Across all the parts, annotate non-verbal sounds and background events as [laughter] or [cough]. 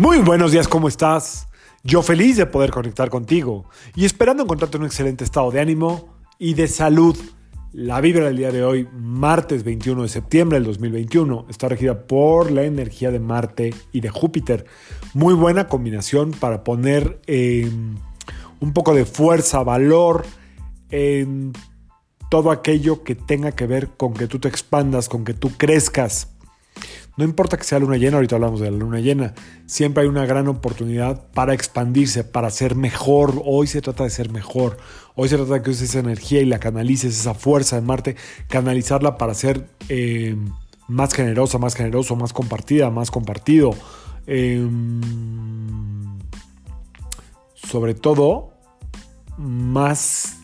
Muy buenos días, ¿cómo estás? Yo feliz de poder conectar contigo y esperando encontrarte en un excelente estado de ánimo y de salud. La vibra del día de hoy, martes 21 de septiembre del 2021, está regida por la energía de Marte y de Júpiter. Muy buena combinación para poner eh, un poco de fuerza, valor en todo aquello que tenga que ver con que tú te expandas, con que tú crezcas. No importa que sea luna llena, ahorita hablamos de la luna llena, siempre hay una gran oportunidad para expandirse, para ser mejor. Hoy se trata de ser mejor. Hoy se trata de que uses esa energía y la canalices, esa fuerza de Marte, canalizarla para ser eh, más generosa, más generoso, más compartida, más compartido. Em, sobre todo, más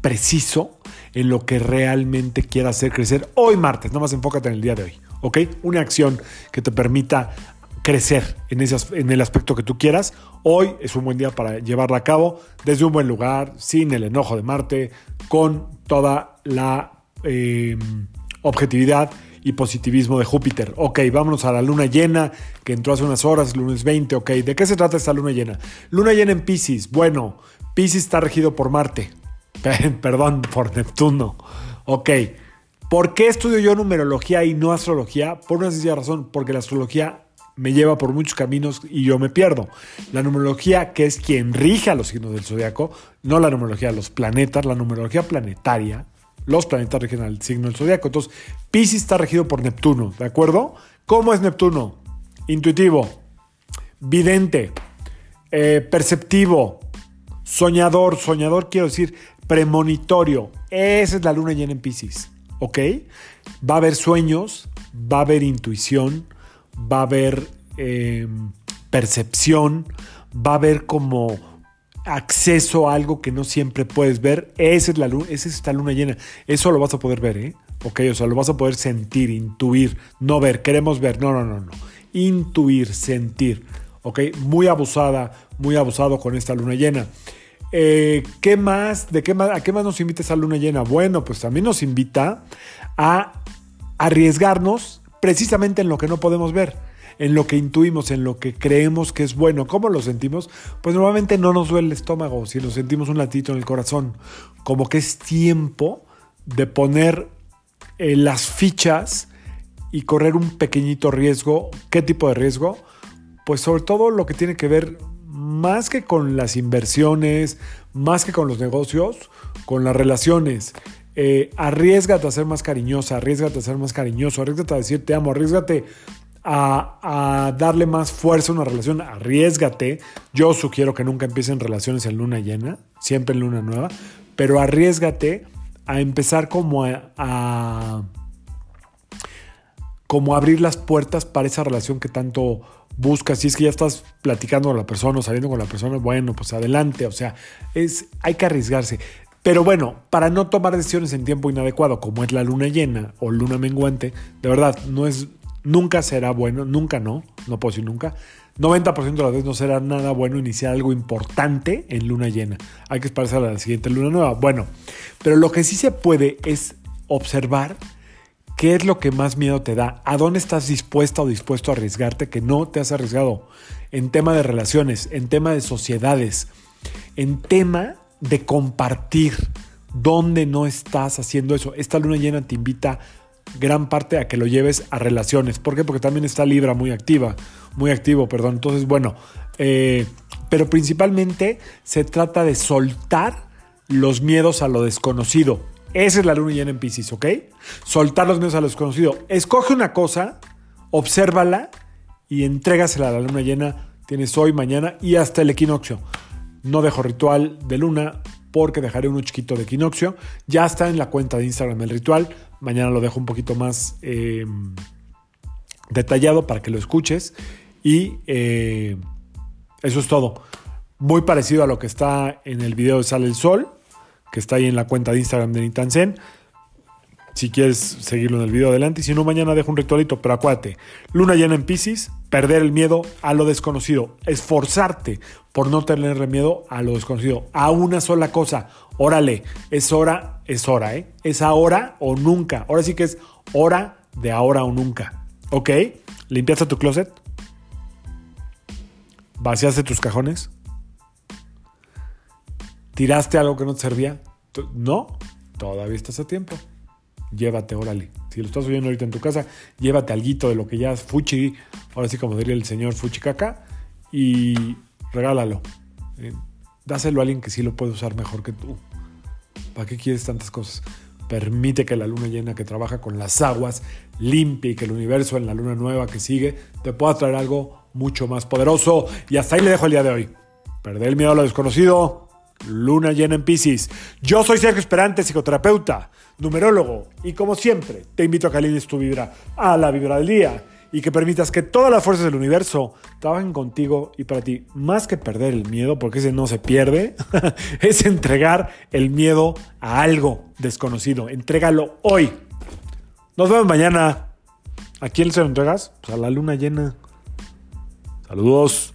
preciso en lo que realmente quieras hacer crecer hoy martes. Nada más enfócate en el día de hoy. ¿Ok? Una acción que te permita crecer en, ese, en el aspecto que tú quieras. Hoy es un buen día para llevarla a cabo desde un buen lugar, sin el enojo de Marte, con toda la eh, objetividad y positivismo de Júpiter. Ok, vámonos a la luna llena que entró hace unas horas, lunes 20. Ok, ¿de qué se trata esta luna llena? Luna llena en Pisces. Bueno, Pisces está regido por Marte. [laughs] Perdón, por Neptuno. Ok. ¿Por qué estudio yo numerología y no astrología? Por una sencilla razón, porque la astrología me lleva por muchos caminos y yo me pierdo. La numerología, que es quien rige a los signos del zodiaco, no la numerología de los planetas, la numerología planetaria, los planetas rigen al signo del zodiaco. Entonces, Pisces está regido por Neptuno, ¿de acuerdo? ¿Cómo es Neptuno? Intuitivo, vidente, eh, perceptivo, soñador. Soñador quiero decir premonitorio. Esa es la luna llena en Pisces. ¿Ok? Va a haber sueños, va a haber intuición, va a haber em, percepción, va a haber como acceso a algo que no siempre puedes ver. Esa es, la luna, esa es esta luna llena. Eso lo vas a poder ver, ¿eh? Ok, o sea, lo vas a poder sentir, intuir, no ver, queremos ver, no, no, no, no. Intuir, sentir, ok. Muy abusada, muy abusado con esta luna llena. Eh, ¿Qué más? ¿De qué más? ¿A qué más nos invita esa luna llena? Bueno, pues también nos invita a arriesgarnos precisamente en lo que no podemos ver, en lo que intuimos, en lo que creemos que es bueno. ¿Cómo lo sentimos? Pues normalmente no nos duele el estómago, si lo sentimos un latito en el corazón. Como que es tiempo de poner eh, las fichas y correr un pequeñito riesgo. ¿Qué tipo de riesgo? Pues sobre todo lo que tiene que ver más que con las inversiones, más que con los negocios, con las relaciones. Eh, arriesgate a ser más cariñosa, arriesgate a ser más cariñoso, arriesgate a decir te amo, arriesgate a, darle más fuerza a una relación, arriesgate. Yo sugiero que nunca empiecen relaciones en luna llena, siempre en luna nueva, pero arriesgate a empezar como a como abrir las puertas para esa relación que tanto busca, si es que ya estás platicando con la persona o saliendo con la persona, bueno, pues adelante, o sea, es, hay que arriesgarse. Pero bueno, para no tomar decisiones en tiempo inadecuado, como es la luna llena o luna menguante, de verdad, no es, nunca será bueno, nunca no, no puedo decir nunca. 90% de las veces no será nada bueno iniciar algo importante en luna llena. Hay que esperarse a la siguiente luna nueva. Bueno, pero lo que sí se puede es observar ¿Qué es lo que más miedo te da? ¿A dónde estás dispuesta o dispuesto a arriesgarte que no te has arriesgado? En tema de relaciones, en tema de sociedades, en tema de compartir. ¿Dónde no estás haciendo eso? Esta luna llena te invita gran parte a que lo lleves a relaciones. ¿Por qué? Porque también está Libra muy activa, muy activo, perdón. Entonces, bueno, eh, pero principalmente se trata de soltar los miedos a lo desconocido. Esa es la luna llena en Pisces, ¿ok? Soltar los miedos a lo desconocido. Escoge una cosa, obsérvala y entrégasela a la luna llena. Tienes hoy, mañana y hasta el equinoccio. No dejo ritual de luna porque dejaré uno chiquito de equinoccio. Ya está en la cuenta de Instagram el ritual. Mañana lo dejo un poquito más eh, detallado para que lo escuches. Y eh, eso es todo. Muy parecido a lo que está en el video de Sale el Sol que está ahí en la cuenta de Instagram de Nitansen. Si quieres seguirlo en el video adelante. Y si no, mañana dejo un ritualito. Pero acuérdate, luna llena en Pisces, perder el miedo a lo desconocido. Esforzarte por no tenerle miedo a lo desconocido. A una sola cosa. Órale, es hora, es hora, ¿eh? Es ahora o nunca. Ahora sí que es hora de ahora o nunca. ¿Ok? ¿Limpiaste tu closet? ¿Vaciaste tus cajones? ¿Tiraste algo que no te servía? No, todavía estás a tiempo. Llévate, órale. Si lo estás oyendo ahorita en tu casa, llévate algo de lo que ya es fuchi, ahora sí como diría el señor Fuchicaca, y regálalo. Eh, dáselo a alguien que sí lo puede usar mejor que tú. ¿Para qué quieres tantas cosas? Permite que la luna llena que trabaja con las aguas limpie y que el universo en la luna nueva que sigue te pueda traer algo mucho más poderoso. Y hasta ahí le dejo el día de hoy. Perder el miedo a lo desconocido. Luna llena en Pisces. Yo soy Sergio Esperante, psicoterapeuta, numerólogo, y como siempre, te invito a que alines tu vibra a la vibra del día y que permitas que todas las fuerzas del universo trabajen contigo y para ti. Más que perder el miedo, porque ese no se pierde, [laughs] es entregar el miedo a algo desconocido. Entrégalo hoy. Nos vemos mañana. ¿A quién se lo entregas? Pues a la luna llena. Saludos.